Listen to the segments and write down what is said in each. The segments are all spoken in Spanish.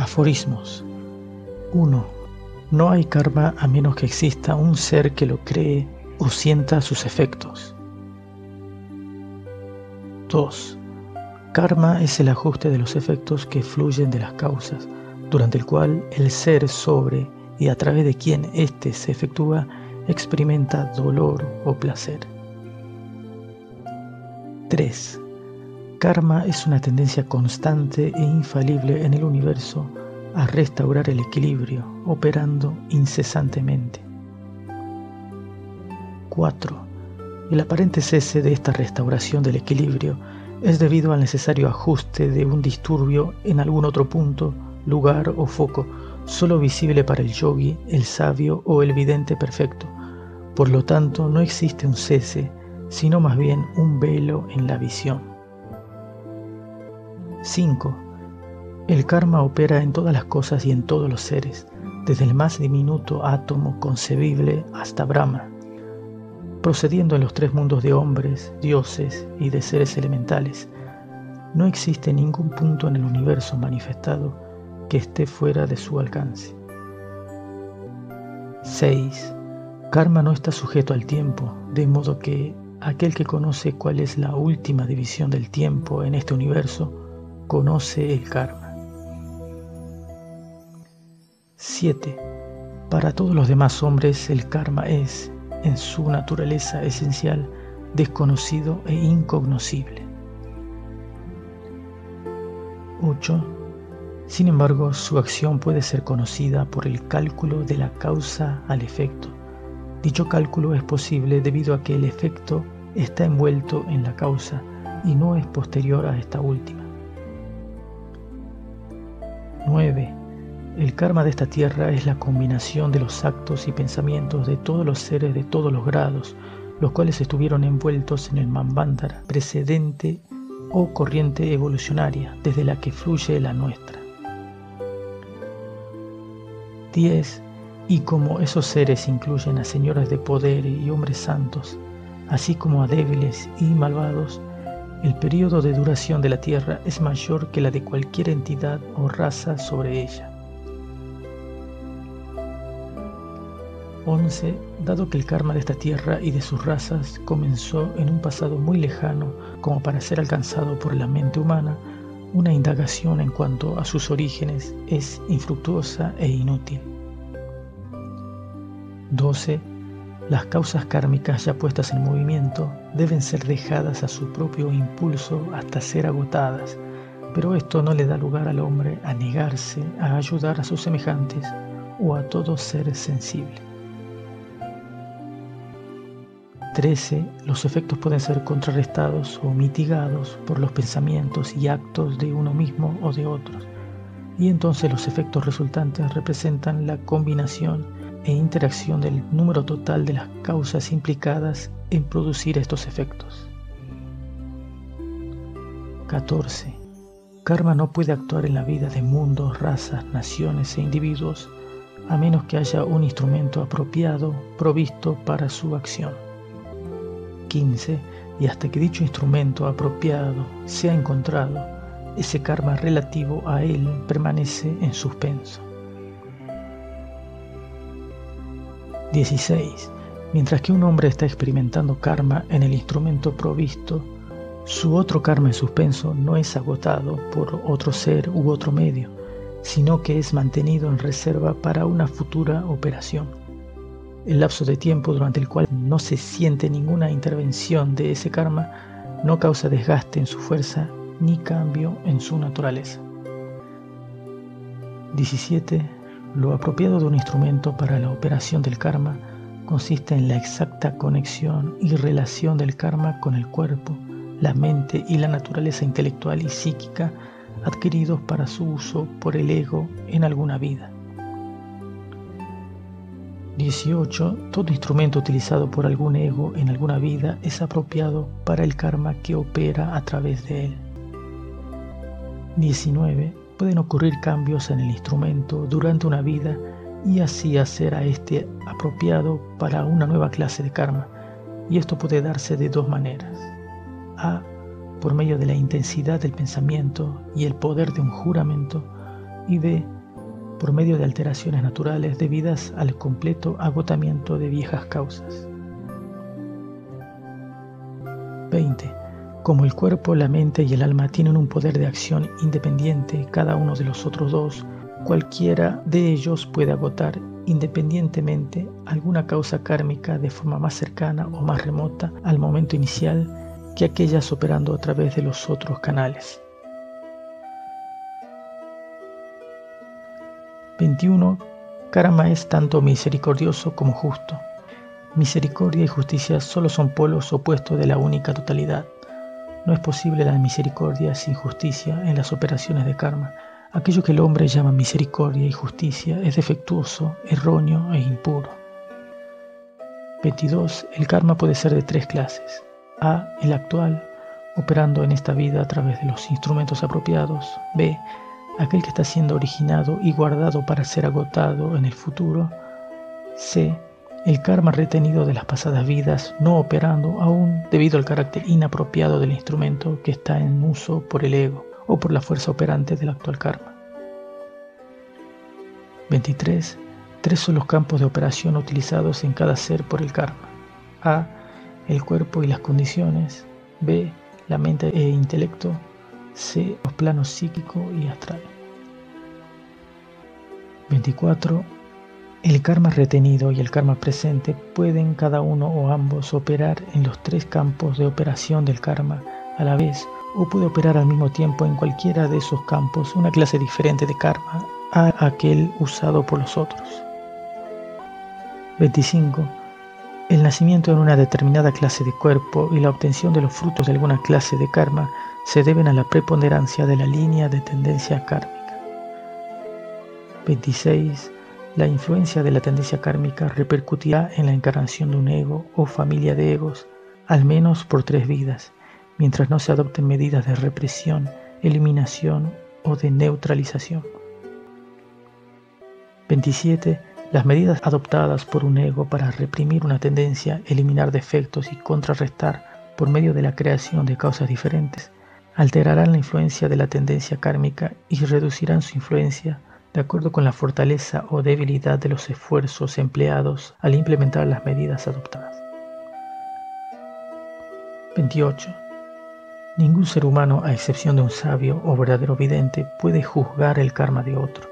Aforismos 1. No hay karma a menos que exista un ser que lo cree o sienta sus efectos. 2. Karma es el ajuste de los efectos que fluyen de las causas, durante el cual el ser sobre y a través de quien éste se efectúa experimenta dolor o placer. 3. Karma es una tendencia constante e infalible en el universo a restaurar el equilibrio, operando incesantemente. 4. El aparente cese de esta restauración del equilibrio es debido al necesario ajuste de un disturbio en algún otro punto, lugar o foco, solo visible para el yogi, el sabio o el vidente perfecto. Por lo tanto, no existe un cese, sino más bien un velo en la visión. 5. El karma opera en todas las cosas y en todos los seres, desde el más diminuto átomo concebible hasta Brahma procediendo en los tres mundos de hombres, dioses y de seres elementales. No existe ningún punto en el universo manifestado que esté fuera de su alcance. 6. Karma no está sujeto al tiempo, de modo que aquel que conoce cuál es la última división del tiempo en este universo, conoce el karma. 7. Para todos los demás hombres el karma es, en su naturaleza esencial, desconocido e incognoscible. 8. Sin embargo, su acción puede ser conocida por el cálculo de la causa al efecto. Dicho cálculo es posible debido a que el efecto está envuelto en la causa y no es posterior a esta última. 9. El karma de esta tierra es la combinación de los actos y pensamientos de todos los seres de todos los grados, los cuales estuvieron envueltos en el Manvantara precedente o corriente evolucionaria desde la que fluye la nuestra. 10. Y como esos seres incluyen a señores de poder y hombres santos, así como a débiles y malvados, el periodo de duración de la Tierra es mayor que la de cualquier entidad o raza sobre ella. 11. Dado que el karma de esta tierra y de sus razas comenzó en un pasado muy lejano como para ser alcanzado por la mente humana, una indagación en cuanto a sus orígenes es infructuosa e inútil. 12. Las causas kármicas ya puestas en movimiento deben ser dejadas a su propio impulso hasta ser agotadas, pero esto no le da lugar al hombre a negarse a ayudar a sus semejantes o a todo ser sensible. 13. Los efectos pueden ser contrarrestados o mitigados por los pensamientos y actos de uno mismo o de otros. Y entonces los efectos resultantes representan la combinación e interacción del número total de las causas implicadas en producir estos efectos. 14. Karma no puede actuar en la vida de mundos, razas, naciones e individuos a menos que haya un instrumento apropiado provisto para su acción. 15 y hasta que dicho instrumento apropiado sea encontrado, ese karma relativo a él permanece en suspenso. 16. Mientras que un hombre está experimentando karma en el instrumento provisto, su otro karma en suspenso no es agotado por otro ser u otro medio, sino que es mantenido en reserva para una futura operación el lapso de tiempo durante el cual no se siente ninguna intervención de ese karma no causa desgaste en su fuerza ni cambio en su naturaleza. 17. Lo apropiado de un instrumento para la operación del karma consiste en la exacta conexión y relación del karma con el cuerpo, la mente y la naturaleza intelectual y psíquica adquiridos para su uso por el ego en alguna vida. 18. Todo instrumento utilizado por algún ego en alguna vida es apropiado para el karma que opera a través de él. 19. Pueden ocurrir cambios en el instrumento durante una vida y así hacer a este apropiado para una nueva clase de karma. Y esto puede darse de dos maneras. A. Por medio de la intensidad del pensamiento y el poder de un juramento, y B. por medio de alteraciones naturales debidas al completo agotamiento de viejas causas. 20. Como el cuerpo, la mente y el alma tienen un poder de acción independiente cada uno de los otros dos, cualquiera de ellos puede agotar independientemente alguna causa kármica de forma más cercana o más remota al momento inicial que aquellas operando a través de los otros canales. 21. Karma es tanto misericordioso como justo. Misericordia y justicia solo son polos opuestos de la única totalidad. No es posible la misericordia sin justicia en las operaciones de karma. Aquello que el hombre llama misericordia y justicia es defectuoso, erróneo e impuro. 22. El karma puede ser de tres clases. A. El actual, operando en esta vida a través de los instrumentos apropiados. B. Aquel que está siendo originado y guardado para ser agotado en el futuro. C. El karma retenido de las pasadas vidas, no operando aún debido al carácter inapropiado del instrumento que está en uso por el ego o por la fuerza operante del actual karma. 23. Tres son los campos de operación utilizados en cada ser por el karma. A. El cuerpo y las condiciones. B. La mente e intelecto. C. Los planos psíquico y astral. 24. El karma retenido y el karma presente pueden cada uno o ambos operar en los tres campos de operación del karma a la vez o puede operar al mismo tiempo en cualquiera de esos campos una clase diferente de karma a aquel usado por los otros. 25. El nacimiento en una determinada clase de cuerpo y la obtención de los frutos de alguna clase de karma se deben a la preponderancia de la línea de tendencia kármica. 26. La influencia de la tendencia kármica repercutirá en la encarnación de un ego o familia de egos, al menos por tres vidas, mientras no se adopten medidas de represión, eliminación o de neutralización. 27. Las medidas adoptadas por un ego para reprimir una tendencia, eliminar defectos y contrarrestar por medio de la creación de causas diferentes, alterarán la influencia de la tendencia kármica y reducirán su influencia de acuerdo con la fortaleza o debilidad de los esfuerzos empleados al implementar las medidas adoptadas. 28. Ningún ser humano, a excepción de un sabio o verdadero vidente, puede juzgar el karma de otro.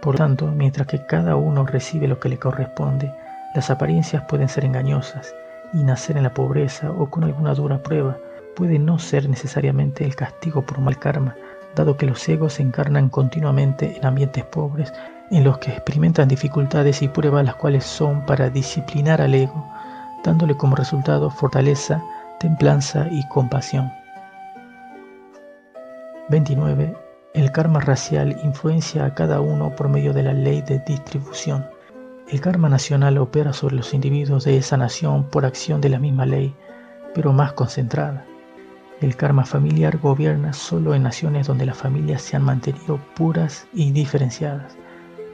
Por tanto, mientras que cada uno recibe lo que le corresponde, las apariencias pueden ser engañosas y nacer en la pobreza o con alguna dura prueba puede no ser necesariamente el castigo por mal karma, dado que los egos se encarnan continuamente en ambientes pobres en los que experimentan dificultades y pruebas las cuales son para disciplinar al ego, dándole como resultado fortaleza, templanza y compasión. 29. El karma racial influencia a cada uno por medio de la ley de distribución. El karma nacional opera sobre los individuos de esa nación por acción de la misma ley, pero más concentrada. El karma familiar gobierna solo en naciones donde las familias se han mantenido puras y diferenciadas,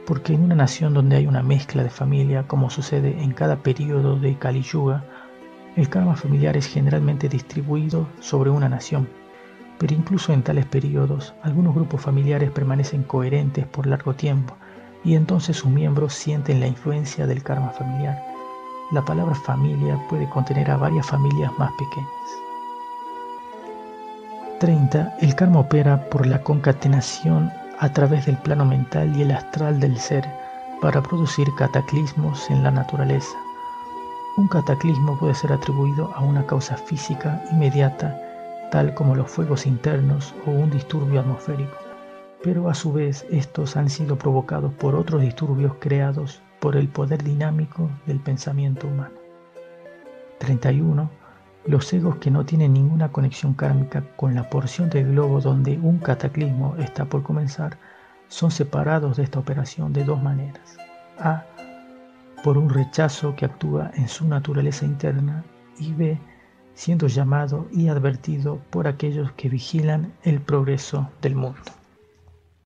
porque en una nación donde hay una mezcla de familia, como sucede en cada periodo de Kali Yuga, el karma familiar es generalmente distribuido sobre una nación pero incluso en tales periodos, algunos grupos familiares permanecen coherentes por largo tiempo y entonces sus miembros sienten la influencia del karma familiar. La palabra familia puede contener a varias familias más pequeñas. 30. El karma opera por la concatenación a través del plano mental y el astral del ser para producir cataclismos en la naturaleza. Un cataclismo puede ser atribuido a una causa física inmediata tal como los fuegos internos o un disturbio atmosférico, pero a su vez estos han sido provocados por otros disturbios creados por el poder dinámico del pensamiento humano. 31. Los egos que no tienen ninguna conexión kármica con la porción del globo donde un cataclismo está por comenzar son separados de esta operación de dos maneras. A. Por un rechazo que actúa en su naturaleza interna y B siendo llamado y advertido por aquellos que vigilan el progreso del mundo.